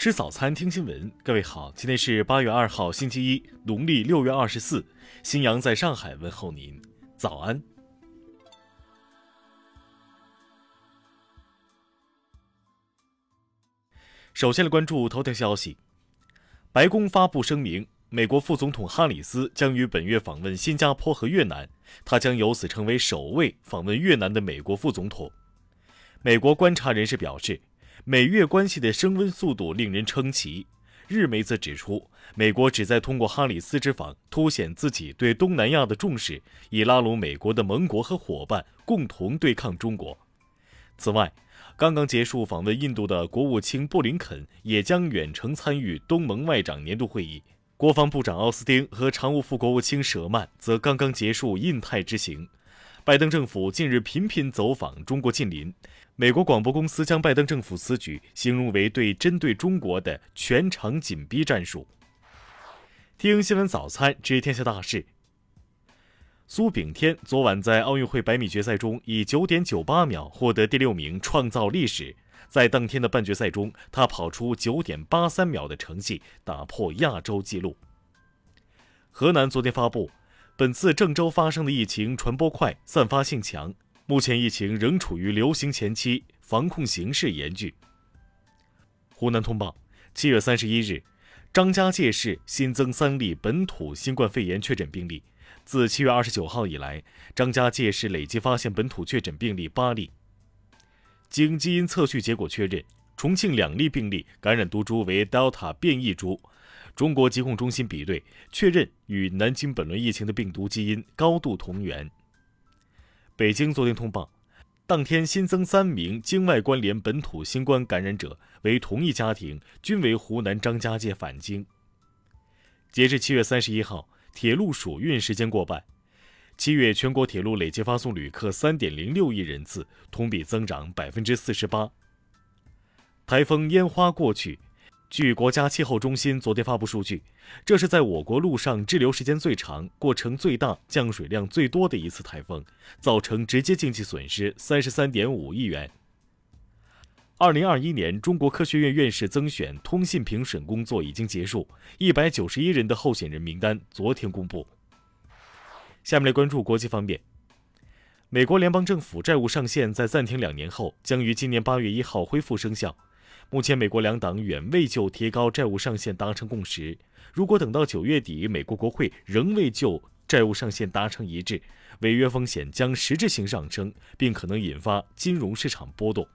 吃早餐，听新闻。各位好，今天是八月二号，星期一，农历六月二十四。新阳在上海问候您，早安。首先来关注头条消息，白宫发布声明，美国副总统哈里斯将于本月访问新加坡和越南，他将由此成为首位访问越南的美国副总统。美国观察人士表示。美越关系的升温速度令人称奇。日媒则指出，美国旨在通过哈里斯之访，凸显自己对东南亚的重视，以拉拢美国的盟国和伙伴，共同对抗中国。此外，刚刚结束访问印度的国务卿布林肯也将远程参与东盟外长年度会议。国防部长奥斯汀和常务副国务卿舍曼则刚刚结束印太之行。拜登政府近日频频走访中国近邻，美国广播公司将拜登政府此举形容为对针对中国的全程紧逼战术。听新闻早餐知天下大事。苏炳添昨晚在奥运会百米决赛中以九点九八秒获得第六名，创造历史。在当天的半决赛中，他跑出九点八三秒的成绩，打破亚洲纪录。河南昨天发布。本次郑州发生的疫情传播快、散发性强，目前疫情仍处于流行前期，防控形势严峻。湖南通报：七月三十一日，张家界市新增三例本土新冠肺炎确诊病例。自七月二十九号以来，张家界市累计发现本土确诊病例八例。经基因测序结果确认，重庆两例病例感染毒株为 Delta 变异株。中国疾控中心比对确认，与南京本轮疫情的病毒基因高度同源。北京昨天通报，当天新增三名境外关联本土新冠感染者，为同一家庭，均为湖南张家界返京。截至七月三十一号，铁路暑运时间过半，七月全国铁路累计发送旅客三点零六亿人次，同比增长百分之四十八。台风烟花过去。据国家气候中心昨天发布数据，这是在我国陆上滞留时间最长、过程最大、降水量最多的一次台风，造成直接经济损失三十三点五亿元。二零二一年中国科学院院士增选通信评审工作已经结束，一百九十一人的候选人名单昨天公布。下面来关注国际方面，美国联邦政府债务上限在暂停两年后，将于今年八月一号恢复生效。目前，美国两党远未就提高债务上限达成共识。如果等到九月底，美国国会仍未就债务上限达成一致，违约风险将实质性上升，并可能引发金融市场波动。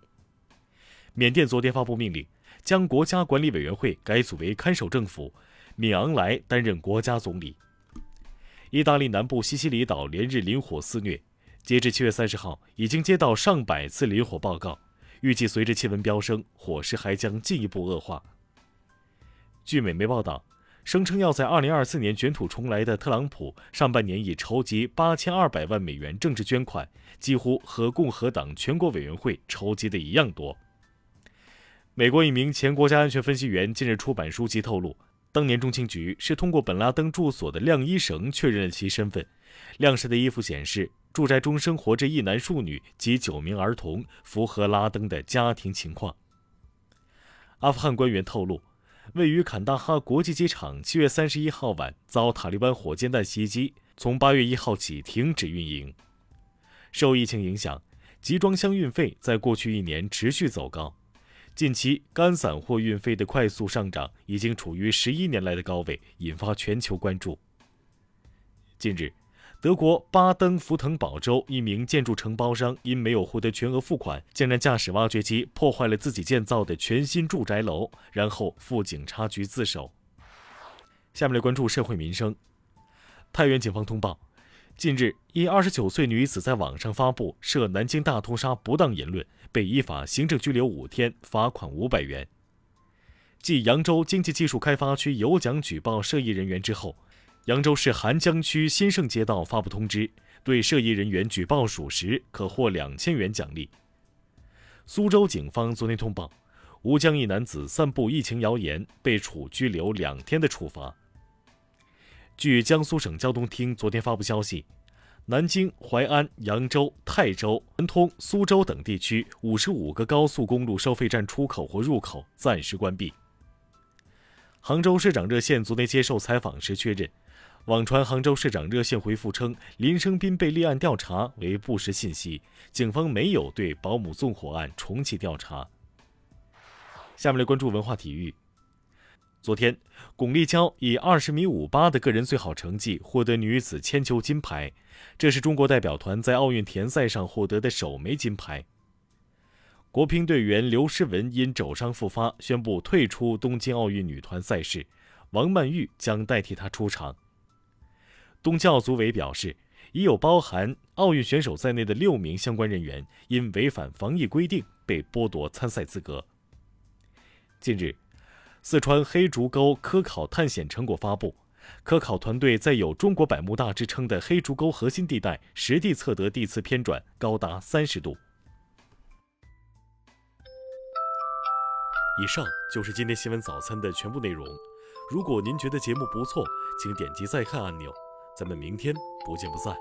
缅甸昨天发布命令，将国家管理委员会改组为看守政府，敏昂莱担任国家总理。意大利南部西西里岛连日林火肆虐，截至七月三十号，已经接到上百次林火报告。预计随着气温飙升，火势还将进一步恶化。据美媒报道，声称要在2024年卷土重来的特朗普，上半年已筹集8200万美元政治捐款，几乎和共和党全国委员会筹集的一样多。美国一名前国家安全分析员近日出版书籍透露，当年中情局是通过本拉登住所的晾衣绳确认了其身份，晾晒的衣服显示。住宅中生活着一男数女及九名儿童，符合拉登的家庭情况。阿富汗官员透露，位于坎大哈国际机场七月三十一号晚遭塔利班火箭弹袭击，从八月一号起停止运营。受疫情影响，集装箱运费在过去一年持续走高，近期干散货运费的快速上涨已经处于十一年来的高位，引发全球关注。近日。德国巴登符腾堡州一名建筑承包商因没有获得全额付款，竟然驾驶挖掘机破坏了自己建造的全新住宅楼，然后赴警察局自首。下面来关注社会民生。太原警方通报，近日一二十九岁女子在网上发布涉南京大屠杀不当言论，被依法行政拘留五天，罚款五百元。继扬州经济技术开发区有奖举报涉疫人员之后。扬州市邗江区新盛街道发布通知，对涉疫人员举报属实，可获两千元奖励。苏州警方昨天通报，吴江一男子散布疫情谣言，被处拘留两天的处罚。据江苏省交通厅昨天发布消息，南京、淮安、扬州、泰州、南通、苏州等地区五十五个高速公路收费站出口或入口暂时关闭。杭州市长热线昨天接受采访时确认，网传杭州市长热线回复称林生斌被立案调查为不实信息，警方没有对保姆纵火案重启调查。下面来关注文化体育。昨天，巩立姣以二十米五八的个人最好成绩获得女子铅球金牌，这是中国代表团在奥运田赛上获得的首枚金牌。国乒队员刘诗雯因肘伤复发，宣布退出东京奥运女团赛事，王曼玉将代替她出场。东京奥组委表示，已有包含奥运选手在内的六名相关人员因违反防疫规定被剥夺参赛资格。近日，四川黑竹沟科考探险成果发布，科考团队在有“中国百慕大”之称的黑竹沟核心地带实地测得地磁偏转高达三十度。以上就是今天新闻早餐的全部内容。如果您觉得节目不错，请点击再看按钮。咱们明天不见不散。